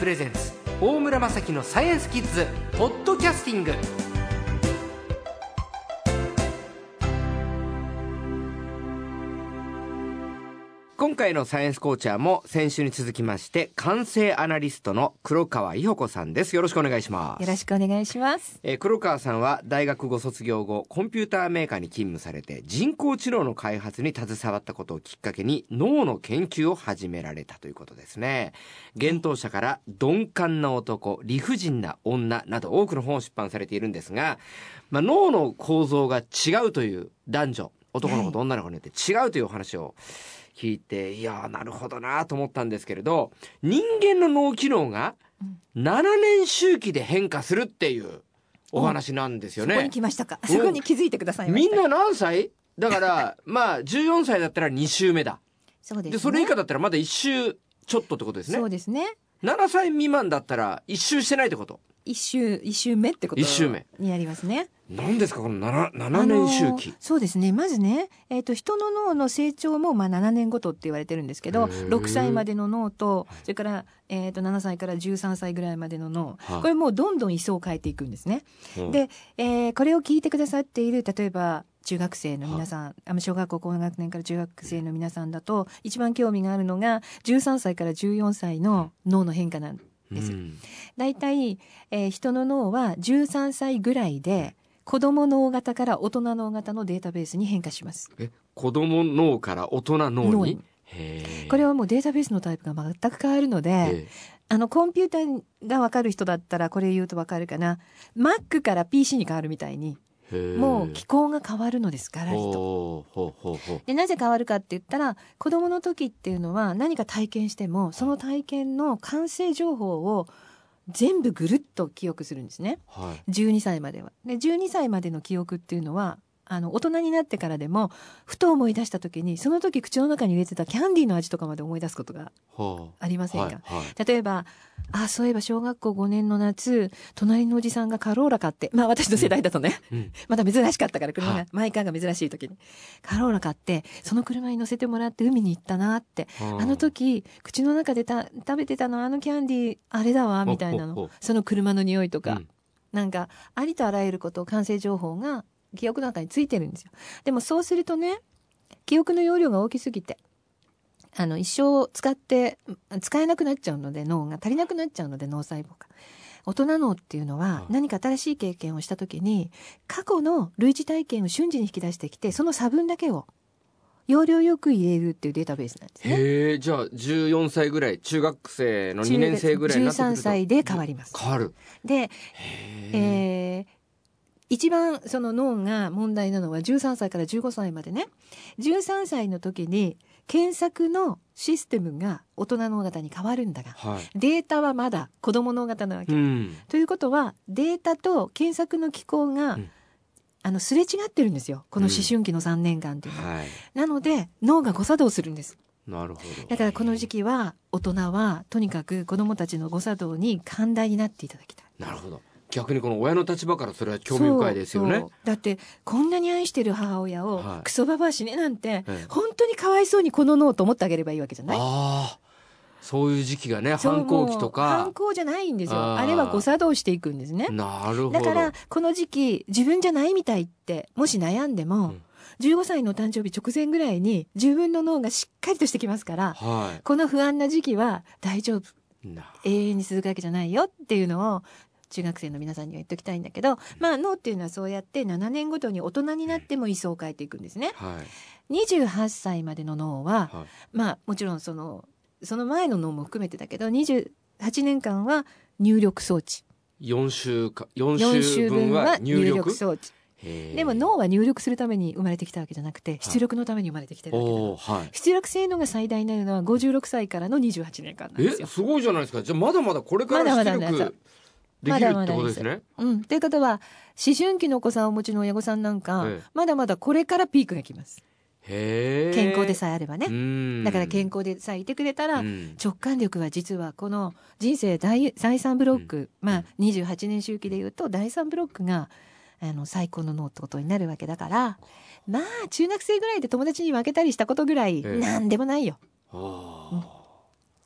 プレゼンツ大村雅樹のサイエンスキッズポッドキャスティング。回のサイエンスコーチャーも先週に続きまして完成アナリストの黒川伊保子さんです。よろしくお願いします。よろしくお願いします。えー黒川さんは大学ご卒業後コンピューターメーカーに勤務されて人工知能の開発に携わったことをきっかけに脳の研究を始められたということですね。幻冬舎から鈍感な男理不尽な女など多くの本を出版されているんですが、まあ、脳の構造が違うという男女男の子と女の子によって違うというお話を聞いていやーなるほどなと思ったんですけれど人間の脳機能が7年周期で変化するっていうお話なんですよねそこに。来ましたか。う んそこに気づいてください。みんな何歳？だから、まあ、14歳だったら2週目だ。そうです、で、ね。それ以下だったらまだ1週ちょっとってことですねそう。ですね。7歳未満だったら1週してないってこと？一周一周目ってこと一周目になりますね。何ですか？この 7, 7年周あの期。そうですね。まずね、えっ、と人の脳の成長もまあ7年ごとって言われてるんですけど、へー6歳までの脳と、それからえっ、と7歳から13歳ぐらいまでの脳、はいこれもうどんどん位相を変えていくんですね。うんで、えーこれを聞いてくださっている例えば中学生の皆さん、あの小学校高学年から中学生の皆さんだと一番興味があるのが13歳から14歳の脳の変化なんです。うん。大体、えー人の脳は13歳ぐらいで子供脳型から大人脳型のデータベースに変化します。え、子供脳から大人脳に？これはもうデータベースのタイプが全く変わるので、えあのコンピューターがわかる人だったらこれ言うとわかるかな。Mac から PC に変わるみたいに、もう機構が変わるのですから、人。ほうほうほうほうでなぜ変わるかって言ったら子供の時っていうのは何か体験してもその体験の完成情報を全部ぐるっと記憶するんですねはい。12歳までは。で12歳までの記憶っていうのはあの大人になってからでもふと思い出した時にその時口の中に入れてたキャンディーの味とかまで思い出すことがはありませんか、はいはい。例えばあそういえば小学校5年の夏隣のおじさんがカローラ買ってまあ私の世代だとね、うんまだ珍しかったから車はい。がマイカーが珍しい時に。カローラ買ってその車に乗せてもらって海に行ったなってはあの時口の中でた食べてたのあのキャンディーあれだわみたいなの。その車の匂いとか、うん。なんかありとあらゆること完成情報が記憶の中についてるんですよ。でもそうするとね記憶の容量が大きすぎてあの一生使って使えなくなっちゃうので脳が足りなくなっちゃうので脳細胞が。大人脳っていうのははい。何か新しい経験をした時に過去の類似体験を瞬時に引き出してきてその差分だけを容量よく入れるっていうデータベースなんですね。へえじゃあ14歳ぐらい中学生の2年生ぐらいになってくる13と歳で変わります。変わる。で、えー一番その脳が問題なのは13歳から15歳までね。13歳の時に検索のシステムが大人脳型に変わるんだがはい。データはまだ子供脳型なわけ。うん。ということはデータと検索の機構が、うん。あのすれ違ってるんですよ。この思春期の3年間っていうのは。はい。なので脳が誤作動するんです。なるほど。だからこの時期は大人はとにかく子供たちの誤作動に寛大になっていただきたい。なるほど逆にこの親の立場からそれは興味深いですよね。だってこんなに愛してる母親をはい。クソババア死ねなんて、ええ。本当にかわいそうにこの脳と思ってあげればいいわけじゃない。ああ。そういう時期がね反抗期とか。反抗じゃないんですよ。あれは誤作動していくんですね。なるほど。だからこの時期自分じゃないみたいってもし悩んでも、うん。15歳の誕生日直前ぐらいに自分の脳がしっかりとしてきますからはこの不安な時期は大丈夫。永遠に続くわけじゃないよっていうのを中学生の皆さんには言っておきたいんだけど、まあ脳っていうのはそうやって7年ごとに大人になっても位相を変えていくんですね。はい。28歳までの脳は、はい。まあもちろんそのその前の脳も含めてだけど28年間は入力装置。4週か4 4週週分分はは入入力力装置。でも脳は入力するために生まれてきたわけじゃなくて出力のために生まれてきてるわけだはい。出力性能が最大になるのは56歳からの28年間なんですよ。えすごいじゃないですか。じゃあまだまだこれからまだ出まだなん力できるってことですね。うん、ということは思春期のお子さんをお持ちの親御さんなんか、ええ。まだまだこれからピークが来ます。へえ。健康でさえあればね、ねだから健康でさえいてくれたら、うん。直感力は実はこの人生第第3ブロック、まあ28年周期でいうと第3ブロックがあの最高の脳ってことになるわけだからまあ中学生ぐらいで友達に負けたりしたことぐらいええ。なんでもないよ、あ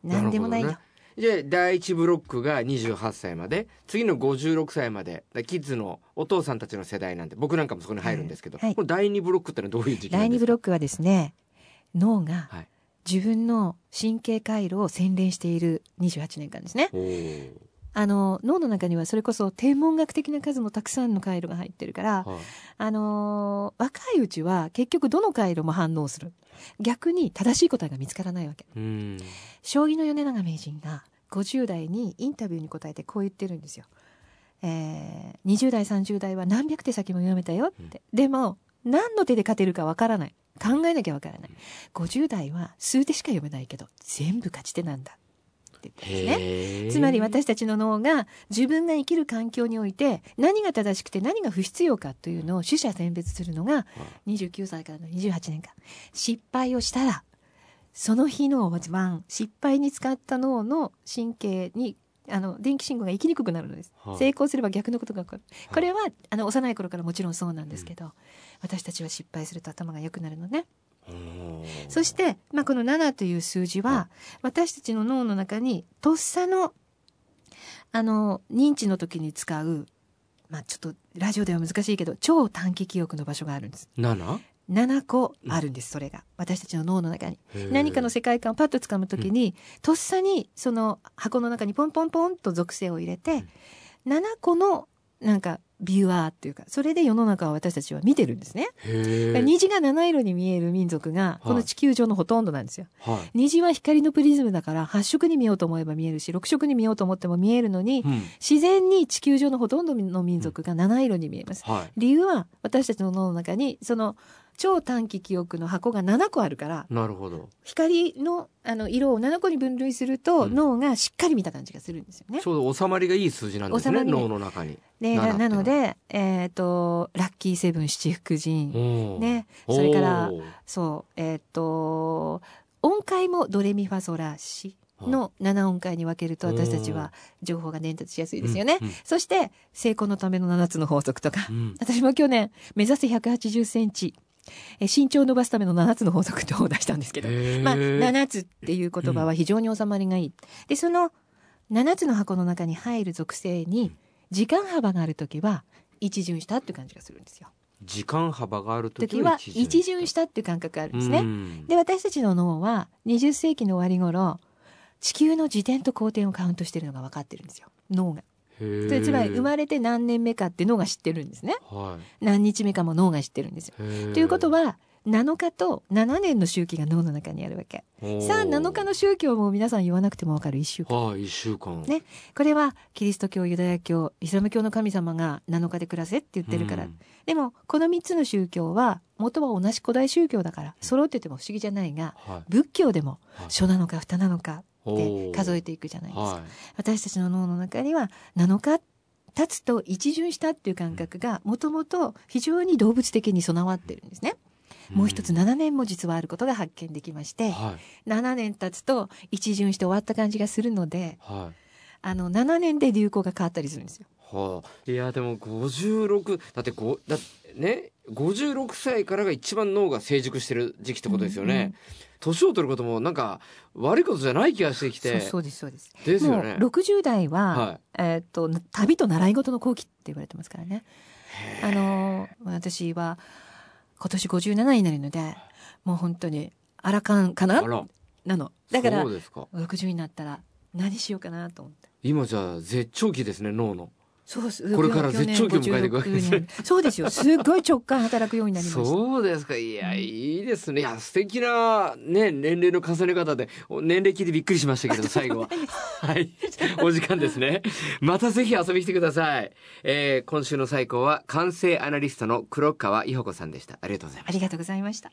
なんでもないよ、ねじゃあ第一ブロックが28歳まで次の56歳までだキッズのお父さんたちの世代なんで僕なんかもそこに入るんですけど、はいこれ第二ブロックってのはどういう時期ですか？2ブロックはですね脳がはい。自分の神経回路を洗練している28年間ですねあの脳の中にはそれこそ天文学的な数のたくさんの回路が入ってるからはい。あのー若いうちは結局どの回路も反応する。逆に正しい答えが見つからないわけ。うん。将棋の米長名人が50代にインタビューに答えてこう言ってるんですよ。えー、20代30代は何百手先も読めたよって、でも何の手で勝てるかわからない。考えなきゃわからない。50代は数手しか読めないけど全部勝ち手なんだって言ってるんですね。つまり私たちの脳が自分が生きる環境において何が正しくて何が不必要かというのを取捨選別するのが29歳からの28年間。失敗をしたらその日の晩失敗に使った脳の神経にあの電気信号が生きにくくなるのです、はい。成功すれば逆のことが起こる。これはあの幼い頃からもちろんそうなんですけど、私たちは失敗すると頭が良くなるのねそして、まあ、この7という数字は、私たちの脳の中に、とっさの、あの、認知の時に使う、まあ、ちょっと、ラジオでは難しいけど、超短期記憶の場所があるんです。7 7個あるんです、それが。私たちの脳の中に。何かの世界観をパッと掴む時に、とっさに、その箱の中にポンポンポンと属性を入れて、7個の、なんか、ビュアーっていうか、それで世の中を私たちは見てるんですね。虹が七色に見える民族が、この地球上のほとんどなんですよ。はい虹は光のプリズムだから8色に見ようと思えば見えるし6色に見ようと思っても見えるのにうん自然に地球上のほとんどの民族が七色に見えます。はい理由は私たちの脳の中にその超短期記憶の箱が7個あるからなるほど。光のあの色を7個に分類するとうん。脳がしっかり見た感じがするんですよね。ち。ょうど収まりがいい数字なんですね脳の中に。で7なので、えっ、と、ラッキーセブン七福神。ねそれからそう、えっ、と、音階もドレミファソラシの7音階に分けると私たちは情報が伝達しやすいですよね。うんうん。そして、成功のための7つの法則とか。う。ん。私も去年、目指せ180センチ、え身長を伸ばすための7つの法則とを出したんですけど、まあ、7つっていう言葉は非常に収まりがいい。で、その7つの箱の中に入る属性に、時間幅があるときは、一巡したっていう感じがするんですよ。時間幅がある時時はは一巡したっていう感覚があるんですね。うんで、私たちの脳は20世紀の終わり頃、地球の自転と公転をカウントしてるのが分かってるんですよ。脳が。つまり生まれて何年目かって脳が知ってるんですね。は何日目かも脳が知ってるんですよ。ということは、7日と7年の周期が脳の中にあるわけ。さあ、7日の宗教も皆さん言わなくてもわかる1週間。はい一週間ねこれはキリスト教、ユダヤ教、イスラム教の神様が7日で暮らせって言ってるから。うんでも、この3つの宗教は、元は同じ古代宗教だから、揃ってても不思議じゃないが、はい仏教でもはい初なのか二なのかって数ええていくじゃないですか。は私たちの脳の中には7日経つと一巡したっていう感覚がもともと非常に動物的に備わってるんですね。いもう一つ7年も実はあることが発見できまして、はい7年経つと一巡して終わった感じがするので、はいあの7年で流行が変わったりするんですよ。はあ、いやでも56だってこだね56歳からが一番脳が成熟してる時期ってことですよね。年を取ることもなんか悪いことじゃない気がしてきて。そうそうですそうです。ですよね。もう60代は、はいえーっと旅と習い事の後期って言われてますからね。あの私は今年57になるので、もう本当にアラカンかな？あらなの。だからそうですか。60になったら何しようかなと思って。今じゃあ絶頂期ですね脳の。そうこれから絶頂期を迎えていくわけですね。去年56にそうですよ。すっごい直感働くようになりました。そうですかいやいいですね。いや素敵なね年齢の重ね方でお年齢聞いてびっくりしましたけど 最後は。はい。お時間ですね。またぜひ遊びに来てください、えー今週の最高は完成アナリストの黒川伊保子さんでした。ありがとうございました。ありがとうございました。